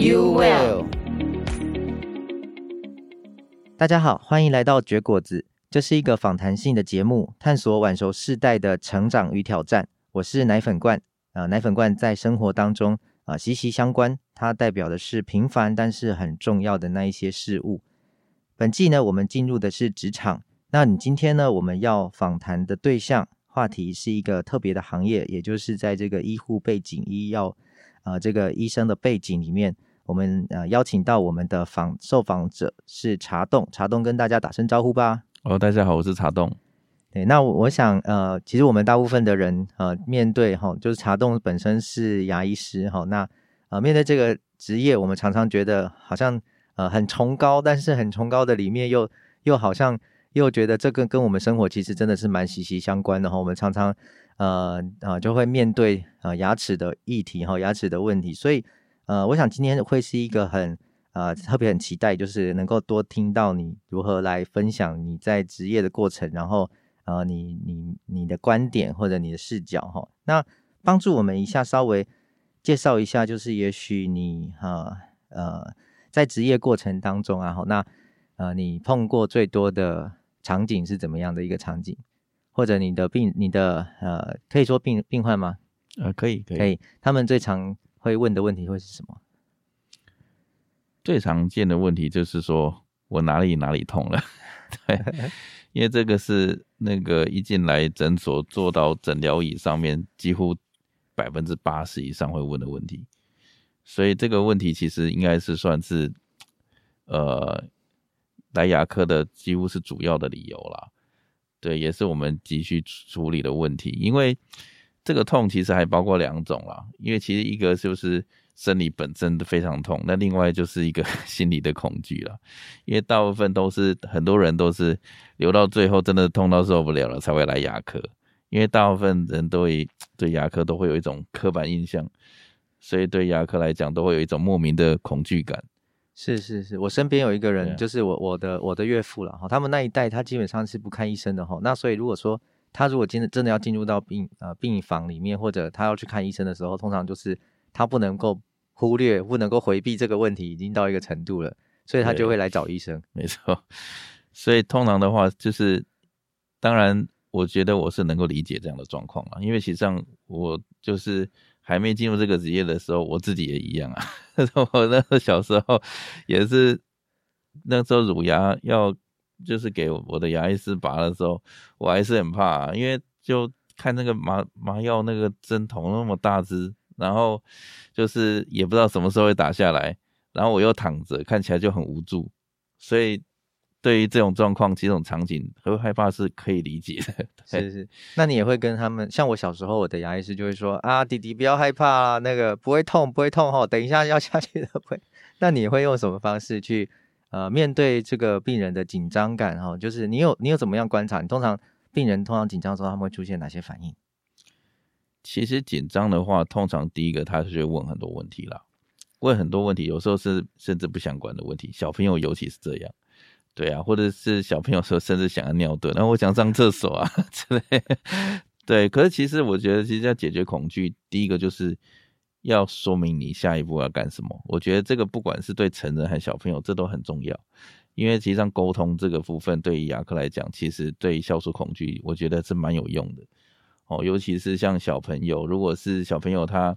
you will 大家好，欢迎来到绝果子，这是一个访谈性的节目，探索晚熟世代的成长与挑战。我是奶粉罐，啊、呃，奶粉罐在生活当中啊、呃、息息相关，它代表的是平凡但是很重要的那一些事物。本季呢，我们进入的是职场，那你今天呢，我们要访谈的对象。话题是一个特别的行业，也就是在这个医护背景、医药、呃、这个医生的背景里面，我们呃邀请到我们的访受访者是茶洞，茶洞跟大家打声招呼吧。哦，大家好，我是茶洞。对，那我，我想呃，其实我们大部分的人呃面对哈、哦，就是茶洞本身是牙医师哈、哦，那呃面对这个职业，我们常常觉得好像呃很崇高，但是很崇高的里面又又好像。又觉得这个跟我们生活其实真的是蛮息息相关的哈，我们常常呃啊就会面对啊牙齿的议题哈，牙齿的问题，所以呃我想今天会是一个很呃特别很期待，就是能够多听到你如何来分享你在职业的过程，然后呃你你你的观点或者你的视角哈，那帮助我们一下稍微介绍一下，就是也许你哈呃，呃在职业过程当中啊，那呃你碰过最多的。场景是怎么样的一个场景？或者你的病，你的呃，可以说病病患吗？呃，可以，可以，可以。他们最常会问的问题会是什么？最常见的问题就是说我哪里哪里痛了，对，因为这个是那个一进来诊所坐到诊疗椅上面，几乎百分之八十以上会问的问题，所以这个问题其实应该是算是呃。来牙科的几乎是主要的理由啦，对，也是我们急需处理的问题。因为这个痛其实还包括两种啦，因为其实一个就是生理本身的非常痛，那另外就是一个 心理的恐惧了。因为大部分都是很多人都是留到最后真的痛到受不了了才会来牙科，因为大部分人都会对牙科都会有一种刻板印象，所以对牙科来讲都会有一种莫名的恐惧感。是是是，我身边有一个人，就是我我的我的岳父了哈，他们那一代他基本上是不看医生的哈，那所以如果说他如果真的真的要进入到病呃病房里面，或者他要去看医生的时候，通常就是他不能够忽略，不能够回避这个问题，已经到一个程度了，所以他就会来找医生。没错，所以通常的话就是，当然我觉得我是能够理解这样的状况啊，因为实际上我就是。还没进入这个职业的时候，我自己也一样啊。我那时候小时候也是，那时候乳牙要就是给我的牙医师拔的时候，我还是很怕，因为就看那个麻麻药那个针筒那么大支，然后就是也不知道什么时候会打下来，然后我又躺着，看起来就很无助，所以。对于这种状况、这种场景，会害怕是可以理解的。是是，那你也会跟他们，像我小时候，我的牙医师就会说啊，弟弟不要害怕啊，那个不会痛，不会痛哈，等一下要下去的会。那你会用什么方式去呃面对这个病人的紧张感哈？就是你有你有怎么样观察？你通常病人通常紧张的时候，他们会出现哪些反应？其实紧张的话，通常第一个他是会问很多问题啦，问很多问题，有时候是甚至不相关的问题，小朋友尤其是这样。对啊，或者是小朋友说甚至想要尿遁，然后我想上厕所啊 之类。对，可是其实我觉得，其实要解决恐惧，第一个就是要说明你下一步要干什么。我觉得这个不管是对成人还是小朋友，这都很重要。因为实际上沟通这个部分，对于牙科来讲，其实对于消除恐惧，我觉得是蛮有用的。哦，尤其是像小朋友，如果是小朋友他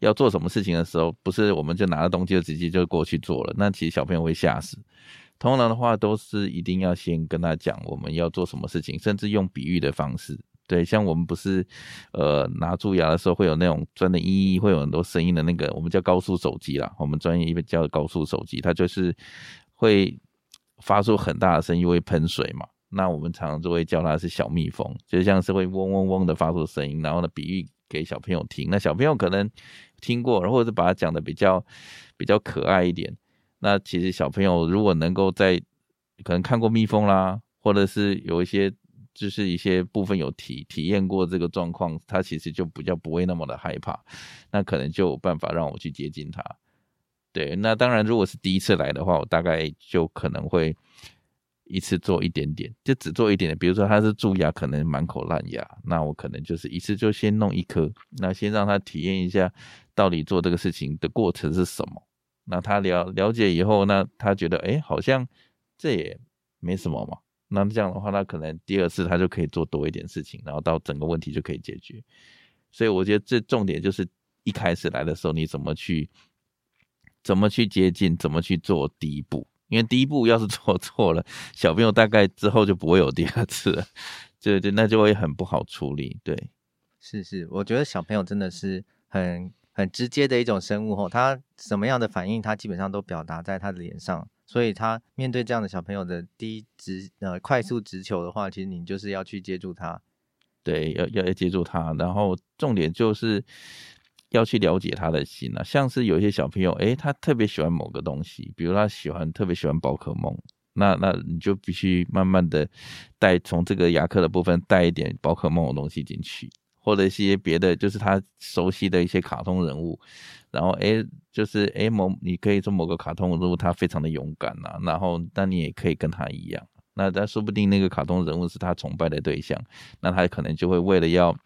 要做什么事情的时候，不是我们就拿了东西就直接就过去做了，那其实小朋友会吓死。通常的话都是一定要先跟他讲我们要做什么事情，甚至用比喻的方式。对，像我们不是呃拿蛀牙的时候会有那种钻的嘤嘤，会有很多声音的那个，我们叫高速手机啦，我们专业一般叫高速手机，它就是会发出很大的声音，会喷水嘛。那我们常常就会叫它是小蜜蜂，就像是会嗡嗡嗡的发出声音，然后呢比喻给小朋友听。那小朋友可能听过，或者是把它讲的比较比较可爱一点。那其实小朋友如果能够在可能看过蜜蜂啦，或者是有一些就是一些部分有体体验过这个状况，他其实就比较不会那么的害怕。那可能就有办法让我去接近他。对，那当然如果是第一次来的话，我大概就可能会。一次做一点点，就只做一点点。比如说他是蛀牙，可能满口烂牙，那我可能就是一次就先弄一颗，那先让他体验一下到底做这个事情的过程是什么。那他了了解以后，那他觉得哎、好像这也没什么嘛。那这样的话，那可能第二次他就可以做多一点事情，然后到整个问题就可以解决。所以我觉得这重点就是一开始来的时候，你怎么去怎么去接近，怎么去做第一步。因为第一步要是做 错了，小朋友大概之后就不会有第二次了，对对，那就会很不好处理。对，是是，我觉得小朋友真的是很很直接的一种生物吼，他什么样的反应，他基本上都表达在他的脸上，所以他面对这样的小朋友的低直呃快速直球的话，其实你就是要去接住他，对，要要要接住他，然后重点就是。要去了解他的心啊，像是有一些小朋友，诶，他特别喜欢某个东西，比如他喜欢特别喜欢宝可梦，那那你就必须慢慢的带从这个牙科的部分带一点宝可梦的东西进去，或者一些别的，就是他熟悉的一些卡通人物，然后诶，就是诶某你可以说某个卡通人物他非常的勇敢啊，然后那你也可以跟他一样，那他说不定那个卡通人物是他崇拜的对象，那他可能就会为了要。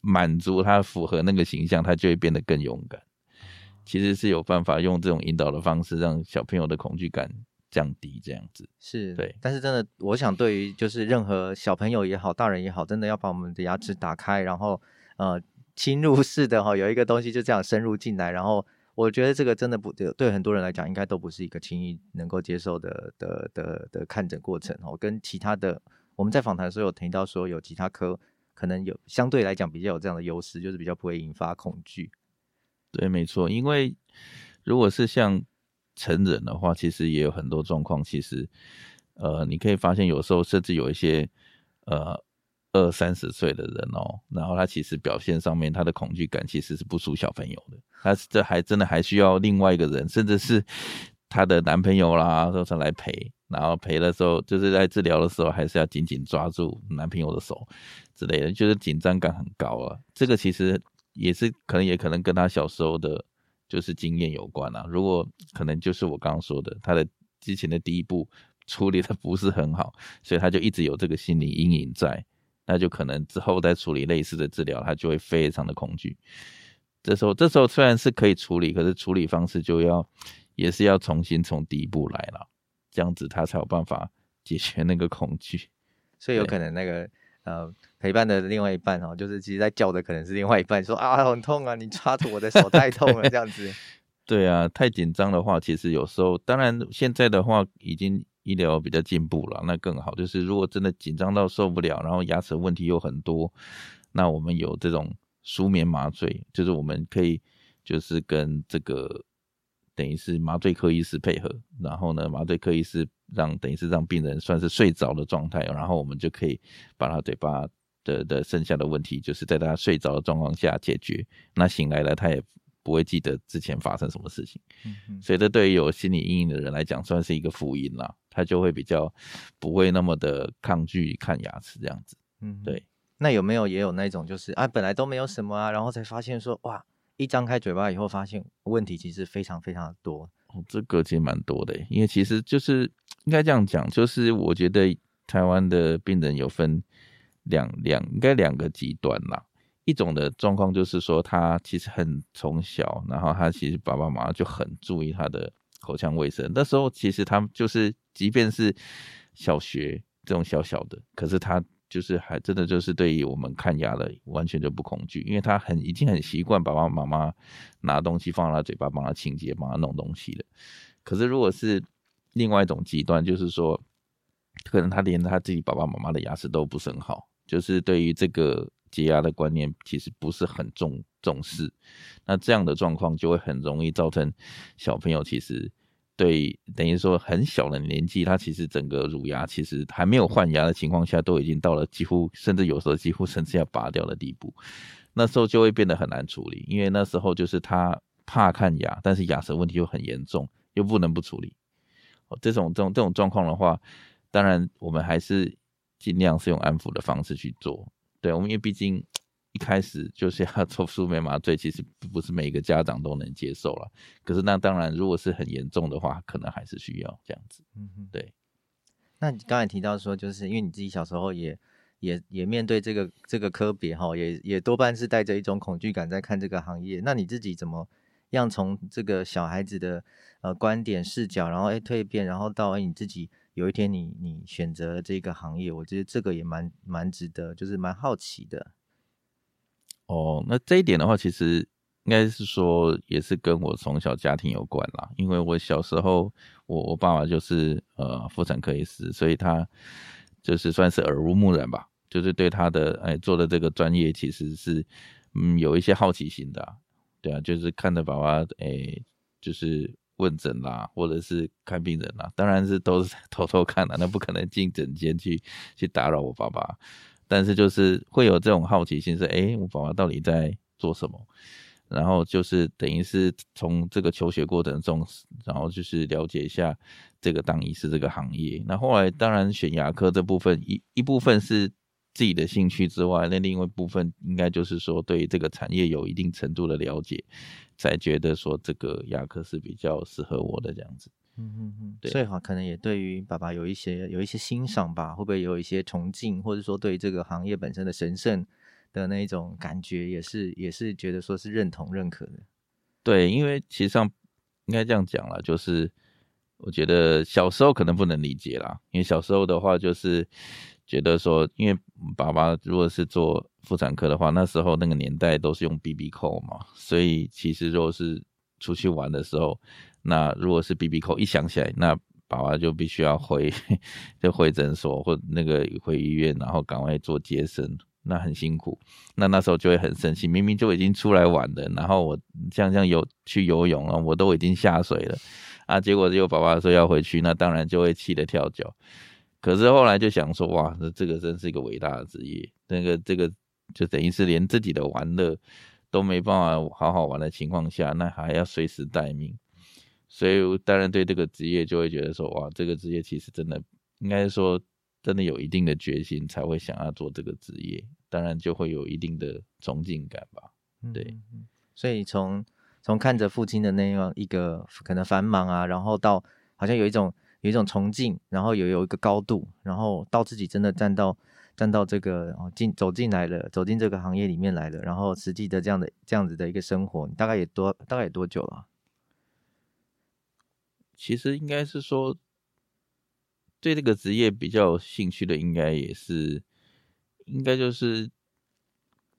满足他符合那个形象，他就会变得更勇敢。其实是有办法用这种引导的方式，让小朋友的恐惧感降低。这样子是对，但是真的，我想对于就是任何小朋友也好，大人也好，真的要把我们的牙齿打开，然后呃侵入式的哈，有一个东西就这样深入进来，然后我觉得这个真的不对，对很多人来讲，应该都不是一个轻易能够接受的的的的，看诊过程哦。跟其他的我们在访谈的时候有提到说有其他科。可能有相对来讲比较有这样的优势，就是比较不会引发恐惧。对，没错，因为如果是像成人的话，其实也有很多状况。其实，呃，你可以发现有时候甚至有一些呃二三十岁的人哦，然后他其实表现上面他的恐惧感其实是不输小朋友的。他这还真的还需要另外一个人，甚至是他的男朋友啦，说上来陪。然后陪的时候，就是在治疗的时候，还是要紧紧抓住男朋友的手之类的，就是紧张感很高啊。这个其实也是可能，也可能跟他小时候的，就是经验有关啊。如果可能，就是我刚刚说的，他的之前的第一步处理的不是很好，所以他就一直有这个心理阴影在，那就可能之后再处理类似的治疗，他就会非常的恐惧。这时候，这时候虽然是可以处理，可是处理方式就要也是要重新从第一步来了。这样子他才有办法解决那个恐惧，所以有可能那个呃陪伴的另外一半哦，就是其实在叫的可能是另外一半，说啊很痛啊，你抓住我的手太痛了这样子。对啊，太紧张的话，其实有时候当然现在的话已经医疗比较进步了，那更好。就是如果真的紧张到受不了，然后牙齿问题又很多，那我们有这种舒眠麻醉，就是我们可以就是跟这个。等于是麻醉科医师配合，然后呢，麻醉科医师让等于是让病人算是睡着的状态，然后我们就可以把他嘴巴的的剩下的问题，就是在他睡着的状况下解决。那醒来了，他也不会记得之前发生什么事情。嗯嗯。所以这对于有心理阴影的人来讲，算是一个福音啦。他就会比较不会那么的抗拒看牙齿这样子。嗯，对。那有没有也有那种就是啊，本来都没有什么啊，然后才发现说哇。一张开嘴巴以后，发现问题其实非常非常的多。哦，这个其实蛮多的，因为其实就是应该这样讲，就是我觉得台湾的病人有分两两应该两个极端啦。一种的状况就是说，他其实很从小，然后他其实爸爸妈妈就很注意他的口腔卫生。那时候其实他就是，即便是小学这种小小的，可是他。就是还真的就是对于我们看牙的完全就不恐惧，因为他很已经很习惯爸爸妈妈拿东西放到他嘴巴帮他清洁、帮他弄东西了。可是如果是另外一种极端，就是说可能他连他自己爸爸妈妈的牙齿都不是很好，就是对于这个洁牙的观念其实不是很重重视，那这样的状况就会很容易造成小朋友其实。对，等于说很小的年纪，他其实整个乳牙其实还没有换牙的情况下，都已经到了几乎，甚至有时候几乎甚至要拔掉的地步。那时候就会变得很难处理，因为那时候就是他怕看牙，但是牙齿问题又很严重，又不能不处理。这种这种这种状况的话，当然我们还是尽量是用安抚的方式去做。对，我们因为毕竟一开始就是要 做舒眠麻醉，其实不是每一个家长都能接受了。可是那当然，如果是很严重的话，可能还是需要这样子。嗯哼，对。那你刚才提到说，就是因为你自己小时候也。也也面对这个这个科别哈，也也多半是带着一种恐惧感在看这个行业。那你自己怎么样从这个小孩子的呃观点视角，然后哎蜕变，然后到哎你自己有一天你你选择了这个行业，我觉得这个也蛮蛮值得，就是蛮好奇的。哦，那这一点的话，其实应该是说也是跟我从小家庭有关啦，因为我小时候我我爸爸就是呃妇产科医师，所以他。就是算是耳濡目染吧，就是对他的哎做的这个专业其实是嗯有一些好奇心的，啊，对啊，就是看着爸爸哎就是问诊啦，或者是看病人啦，当然是都是 偷偷看的，那不可能进诊间去去打扰我爸爸，但是就是会有这种好奇心是，是哎我爸爸到底在做什么？然后就是等于是从这个求学过程中，然后就是了解一下这个当医师这个行业。那后来当然选牙科这部分一一部分是自己的兴趣之外，那另外一部分应该就是说对这个产业有一定程度的了解，才觉得说这个牙科是比较适合我的这样子。嗯嗯嗯，对，所以哈可能也对于爸爸有一些有一些欣赏吧，会不会有一些崇敬，或者说对这个行业本身的神圣？的那一种感觉也是也是觉得说是认同认可的，对，因为其实上应该这样讲了，就是我觉得小时候可能不能理解啦，因为小时候的话就是觉得说，因为爸爸如果是做妇产科的话，那时候那个年代都是用 BB 扣嘛，所以其实如果是出去玩的时候，那如果是 BB 扣一响起来，那爸爸就必须要回 就回诊所或那个回医院，然后赶快做接生。那很辛苦，那那时候就会很生气，明明就已经出来玩了，然后我像像游去游泳了，我都已经下水了啊，结果就爸爸说要回去，那当然就会气得跳脚。可是后来就想说，哇，那这个真是一个伟大的职业，那个这个就等于是连自己的玩乐都没办法好好玩的情况下，那还要随时待命，所以当然对这个职业就会觉得说，哇，这个职业其实真的应该说真的有一定的决心才会想要做这个职业。当然就会有一定的崇敬感吧，对，嗯、所以从从看着父亲的那样一个可能繁忙啊，然后到好像有一种有一种崇敬，然后有有一个高度，然后到自己真的站到站到这个进走进来了，走进这个行业里面来了，然后实际的这样的这样子的一个生活，你大概也多大概也多久了？其实应该是说，对这个职业比较有兴趣的，应该也是。应该就是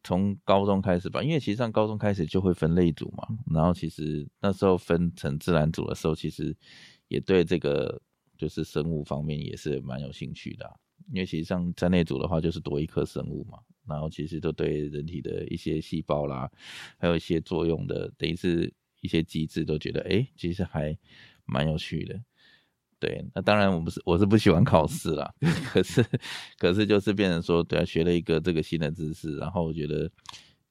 从高中开始吧，因为其实上高中开始就会分类组嘛，然后其实那时候分成自然组的时候，其实也对这个就是生物方面也是蛮有兴趣的，因为其实上在那组的话就是多一科生物嘛，然后其实都对人体的一些细胞啦，还有一些作用的，等于是一些机制都觉得哎，其实还蛮有趣的。对，那当然我不是，我是不喜欢考试啦。可是，可是就是变成说，对啊，学了一个这个新的知识，然后我觉得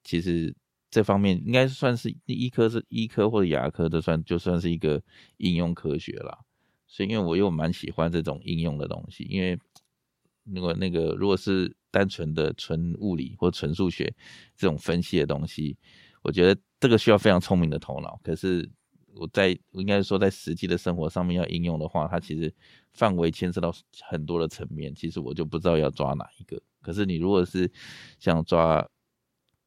其实这方面应该算是医科是医科或者牙科都算就算是一个应用科学啦。所以，因为我又蛮喜欢这种应用的东西，因为如果那个如果是单纯的纯物理或纯数学这种分析的东西，我觉得这个需要非常聪明的头脑。可是。我在应该说，在实际的生活上面要应用的话，它其实范围牵涉到很多的层面。其实我就不知道要抓哪一个。可是你如果是像抓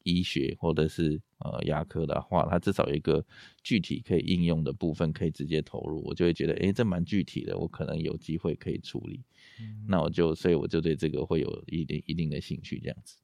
医学或者是呃牙科的话，它至少有一个具体可以应用的部分可以直接投入，我就会觉得，诶，这蛮具体的，我可能有机会可以处理。嗯。那我就所以我就对这个会有一定一定的兴趣，这样子。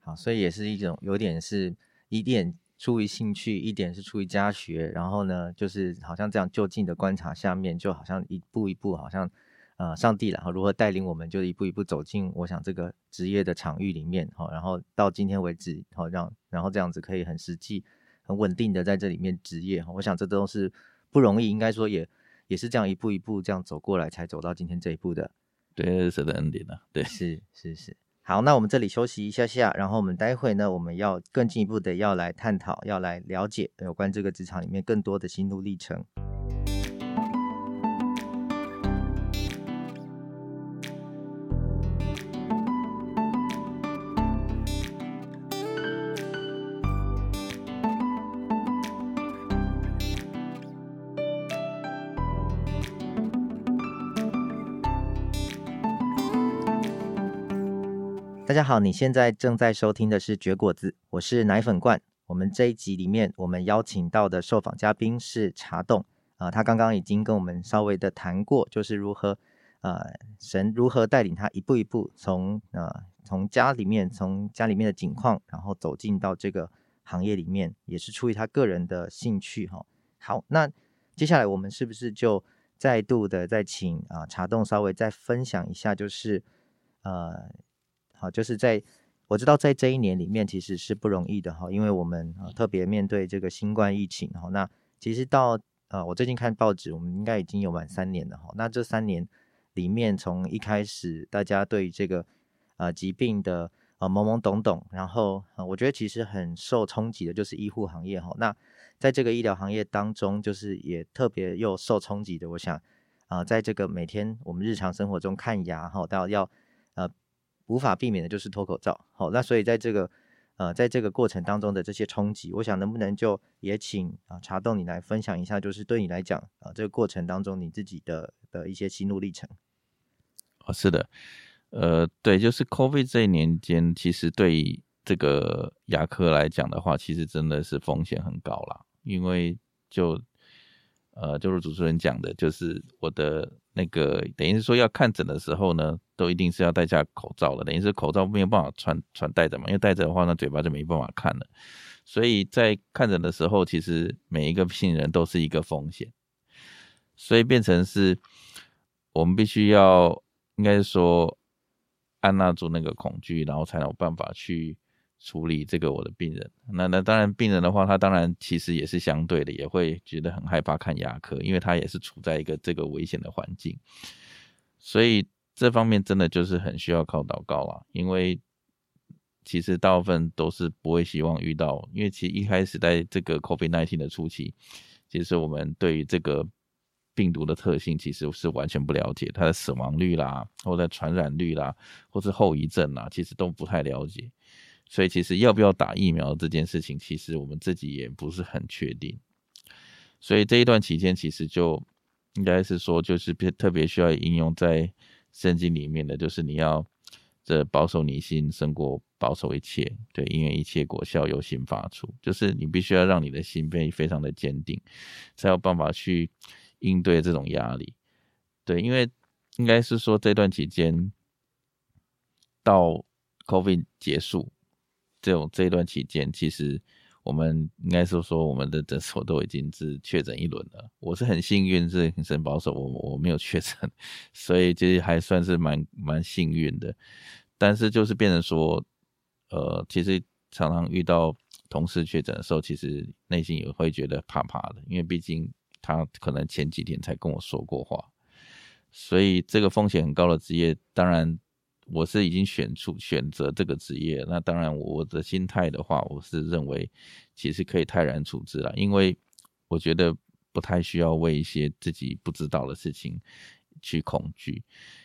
好，所以也是一种有点是一点。出于兴趣，一点是出于家学，然后呢，就是好像这样就近的观察下面，就好像一步一步，好像呃，上帝然后如何带领我们，就一步一步走进我想这个职业的场域里面，好，然后到今天为止，好让然后这样子可以很实际、很稳定的在这里面职业，我想这都是不容易，应该说也也是这样一步一步这样走过来，才走到今天这一步的。对，神的恩典啊，对，是是是。好，那我们这里休息一下下，然后我们待会呢，我们要更进一步的要来探讨，要来了解有关这个职场里面更多的心路历程。大家好，你现在正在收听的是绝果子，我是奶粉罐。我们这一集里面，我们邀请到的受访嘉宾是茶洞啊、呃，他刚刚已经跟我们稍微的谈过，就是如何呃神如何带领他一步一步从呃从家里面从家里面的境况，然后走进到这个行业里面，也是出于他个人的兴趣哈。好，那接下来我们是不是就再度的再请啊、茶洞稍微再分享一下，就是呃。好，就是在我知道在这一年里面其实是不容易的哈，因为我们啊特别面对这个新冠疫情哈。那其实到呃我最近看报纸，我们应该已经有满三年了哈。那这三年里面，从一开始大家对这个呃疾病的呃懵懵懂懂，然后呃我觉得其实很受冲击的就是医护行业哈。那在这个医疗行业当中，就是也特别又受冲击的，我想啊、在这个每天我们日常生活中看牙哈，到要。无法避免的就是脱口罩，好，那所以在这个呃，在这个过程当中的这些冲击，我想能不能就也请啊茶冻你来分享一下，就是对你来讲啊这个过程当中你自己的的一些心路历程。哦，是的，呃，对，就是 COVID 这一年间，其实对这个牙科来讲的话，其实真的是风险很高啦，因为就呃，就是主持人讲的，就是我的。那个等于是说要看诊的时候呢，都一定是要戴下口罩了。等于是口罩没有办法穿穿戴着嘛，因为戴着的话，那嘴巴就没办法看了。所以在看诊的时候，其实每一个病人都是一个风险，所以变成是我们必须要应该说按捺住那个恐惧，然后才有办法去。处理这个我的病人，那那当然病人的话，他当然其实也是相对的，也会觉得很害怕看牙科，因为他也是处在一个这个危险的环境，所以这方面真的就是很需要靠祷告啦。因为其实大部分都是不会希望遇到，因为其实一开始在这个 COVID-19 的初期，其实我们对于这个病毒的特性其实是完全不了解，它的死亡率啦，或者传染率啦，或是后遗症啦，其实都不太了解。所以其实要不要打疫苗这件事情，其实我们自己也不是很确定。所以这一段期间，其实就应该是说，就是特别需要应用在圣经里面的，就是你要这保守你心胜过保守一切，对，因为一切果效由心发出，就是你必须要让你的心被非常的坚定，才有办法去应对这种压力。对，因为应该是说这段期间到 COVID 结束。这种这一段期间，其实我们应该是说，我们的诊所都已经是确诊一轮了。我是很幸运，是很保守，我我没有确诊，所以其实还算是蛮蛮幸运的。但是就是变成说，呃，其实常常遇到同事确诊的时候，其实内心也会觉得怕怕的，因为毕竟他可能前几天才跟我说过话，所以这个风险很高的职业，当然。我是已经选出选择这个职业，那当然我的心态的话，我是认为其实可以泰然处之了，因为我觉得不太需要为一些自己不知道的事情去恐惧，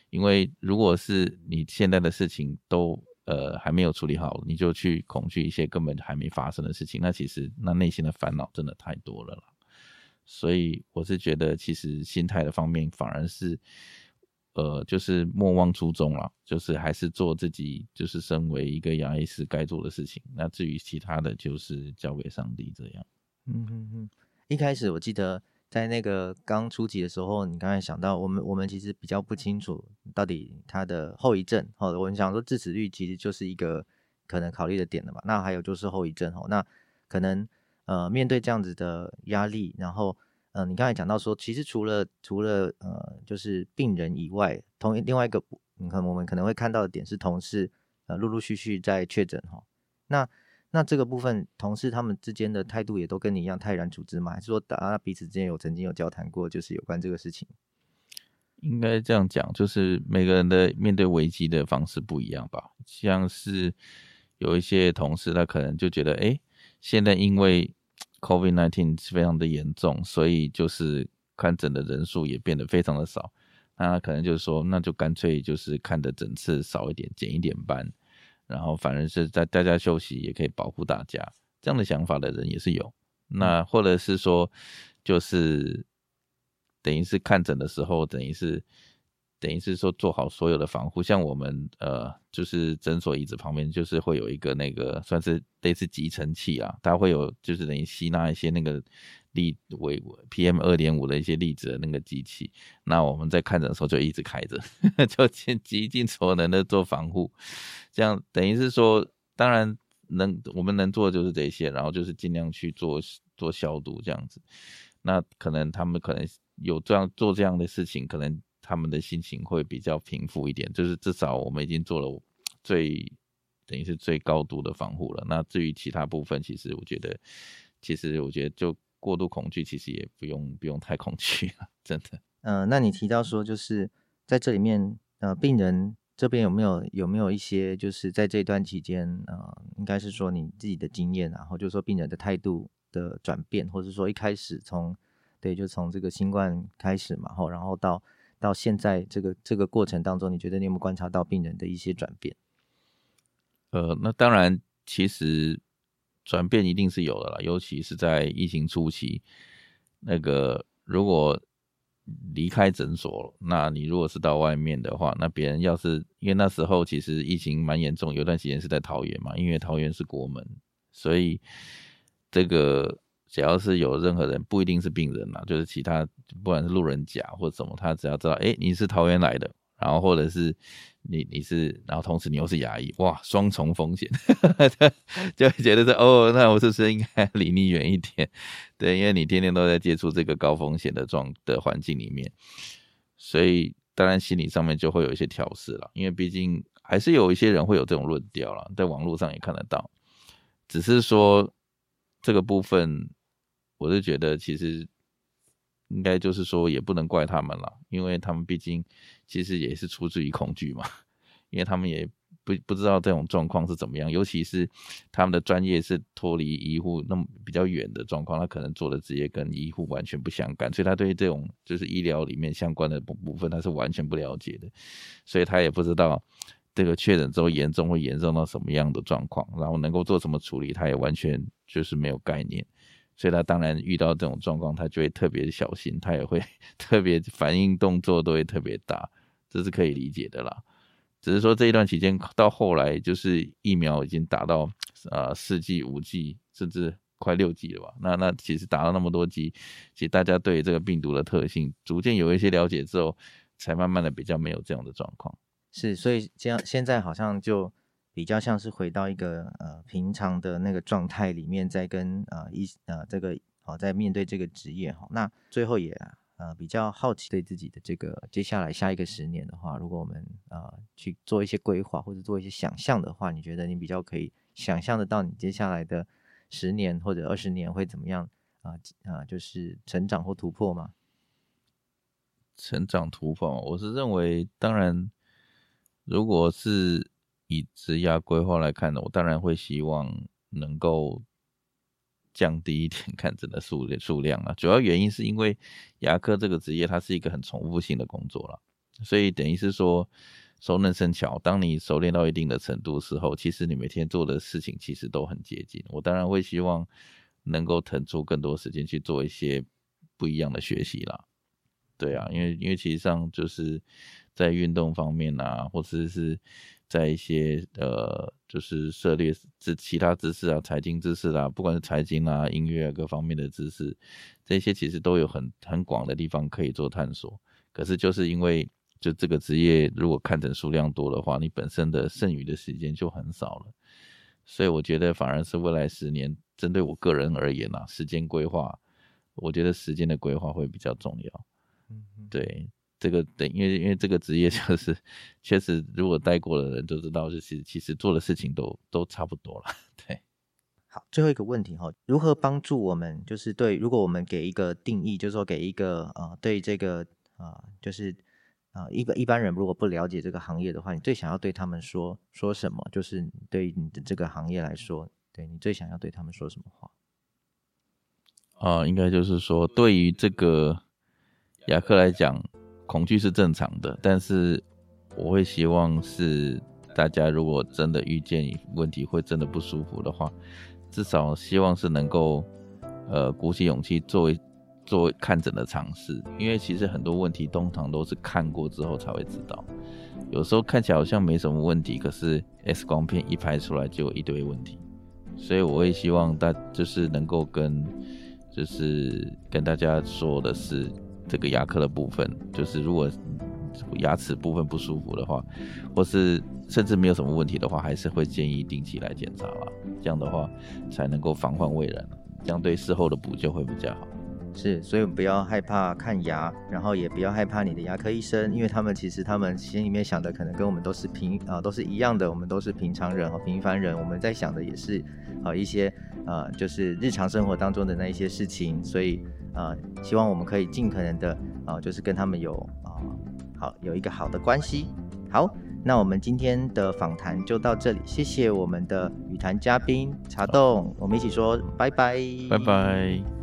因为如果是你现在的事情都呃还没有处理好，你就去恐惧一些根本还没发生的事情，那其实那内心的烦恼真的太多了啦，所以我是觉得其实心态的方面反而是。呃，就是莫忘初衷了，就是还是做自己，就是身为一个牙医师该做的事情。那至于其他的就是交给上帝这样。嗯嗯嗯。一开始我记得在那个刚初级的时候，你刚才想到我们我们其实比较不清楚到底它的后遗症。好，我们想说致死率其实就是一个可能考虑的点了嘛。那还有就是后遗症哦，那可能呃面对这样子的压力，然后。嗯、你刚才讲到说，其实除了除了呃，就是病人以外，同另外一个，你看我们可能会看到的点是同事呃陆陆续续在确诊哈。那那这个部分，同事他们之间的态度也都跟你一样泰然处之吗？还是说大家彼此之间有曾经有交谈过，就是有关这个事情？应该这样讲，就是每个人的面对危机的方式不一样吧。像是有一些同事，他可能就觉得，哎，现在因为 COVID-19 非常的严重，所以就是看诊的人数也变得非常的少。那可能就是说，那就干脆就是看的诊次少一点，减一点班，然后反而是在大家休息，也可以保护大家。这样的想法的人也是有。那或者是说，就是等于是看诊的时候，等于是等于是说做好所有的防护。像我们呃，就是诊所椅子旁边，就是会有一个那个算是类似集尘器啊，它会有就是等于吸纳一些那个。粒为 PM 二点五的一些粒子的那个机器，那我们在看诊的时候就一直开着，就尽极尽所能的做防护，这样等于是说，当然能我们能做的就是这些，然后就是尽量去做做消毒这样子。那可能他们可能有这样做这样的事情，可能他们的心情会比较平复一点，就是至少我们已经做了最等于是最高度的防护了。那至于其他部分，其实我觉得，其实我觉得就。过度恐惧其实也不用不用太恐惧了，真的。嗯、那你提到说就是在这里面，呃，病人这边有没有有没有一些就是在这段期间，呃，应该是说你自己的经验，然后就是说病人的态度的转变，或者说一开始从对，就从这个新冠开始嘛，后然后到到现在这个这个过程当中，你觉得你有没有观察到病人的一些转变？呃，那当然，其实。转变一定是有的啦，尤其是在疫情初期，那个如果离开诊所，那你如果是到外面的话，那别人要是因为那时候其实疫情蛮严重，有段时间是在桃园嘛，因为桃园是国门，所以这个只要是有任何人，不一定是病人啦，就是其他不管是路人甲或者什么，他只要知道，哎，你是桃园来的。然后或者是你你是，然后同时你又是牙医，哇，双重风险，就会觉得说哦，那我是不是应该离你远一点？对，因为你天天都在接触这个高风险的状的环境里面，所以当然心理上面就会有一些调试了。因为毕竟还是有一些人会有这种论调了，在网络上也看得到，只是说这个部分，我是觉得其实。应该就是说，也不能怪他们了，因为他们毕竟其实也是出自于恐惧嘛，因为他们也不不知道这种状况是怎么样，尤其是他们的专业是脱离医护那么比较远的状况，他可能做的职业跟医护完全不相干，所以他对这种就是医疗里面相关的部分他是完全不了解的，所以他也不知道这个确诊之后严重会严重到什么样的状况，然后能够做什么处理，他也完全就是没有概念。所以他当然遇到这种状况，他就会特别小心，他也会 特别反应动作都会特别大，这是可以理解的啦。只是说这一段期间到后来，就是疫苗已经打到呃四剂、五剂，甚至快六剂了吧？那那其实打了那么多剂，其实大家对这个病毒的特性逐渐有一些了解之后，才慢慢的比较没有这样的状况。是，所以这样现在好像就。比较像是回到一个呃平常的那个状态里面，在跟呃一呃这个、哦、在面对这个职业哈。那最后也呃比较好奇对自己的这个接下来下一个十年的话，如果我们呃去做一些规划或者做一些想象的话，你觉得你比较可以想象得到你接下来的十年或者二十年会怎么样啊啊、就是成长或突破吗？成长突破，我是认为，当然如果是。以职涯规划来看呢，我当然会希望能够降低一点 看诊的数数量啊。主要原因是因为牙科这个职业它是一个很重复性的工作了，所以等于是说熟能生巧。当你熟练到一定的程度的时候，其实你每天做的事情其实都很接近。我当然会希望能够腾出更多时间去做一些不一样的学习啦。对啊，因为因为其实上就是在运动方面啊，或者是。在一些呃，就是涉猎知其他知识啊，财经知识啦、啊，不管是财经啊、音乐啊各方面的知识，这些其实都有很很广的地方可以做探索。可是就是因为就这个职业，如果看诊数量多的话，你本身的剩余的时间就很少了。所以我觉得反而是未来十年，针对我个人而言啊，时间规划，我觉得时间的规划会比较重要。嗯，对。这个对，因为因为这个职业就是，确实如果带过的人都知道，就是其实做的事情都都差不多了。对，好，最后一个问题哈，如何帮助我们？就是对，如果我们给一个定义，就是说给一个呃，对这个呃，就是啊，一个一般人如果不了解这个行业的话，你最想要对他们说说什么？就是对于你的这个行业来说，对你最想要对他们说什么话？啊，应该就是说，对于这个雅克来讲，恐惧是正常的，但是我会希望是大家如果真的遇见问题，会真的不舒服的话，至少希望是能够呃鼓起勇气作为。做看诊的尝试，因为其实很多问题通常都是看过之后才会知道。有时候看起来好像没什么问题，可是 X 光片一拍出来就一堆问题。所以我会希望大就是能够跟就是跟大家说的是这个牙科的部分，就是如果牙齿部分不舒服的话，或是甚至没有什么问题的话，还是会建议定期来检查啦。这样的话才能够防患未然，这样对事后的补救会比较好。是，所以不要害怕看牙，然后也不要害怕你的牙科医生，因为他们其实他们心里面想的可能跟我们都是平啊、都是一样的，我们都是平常人和平凡人，我们在想的也是啊、一些啊、就是日常生活当中的那一些事情，所以、呃、希望我们可以尽可能的啊、呃、就是跟他们有啊、好有一个好的关系。好，那我们今天的访谈就到这里，谢谢我们的语谈嘉宾茶洞，我们一起说拜拜，拜拜。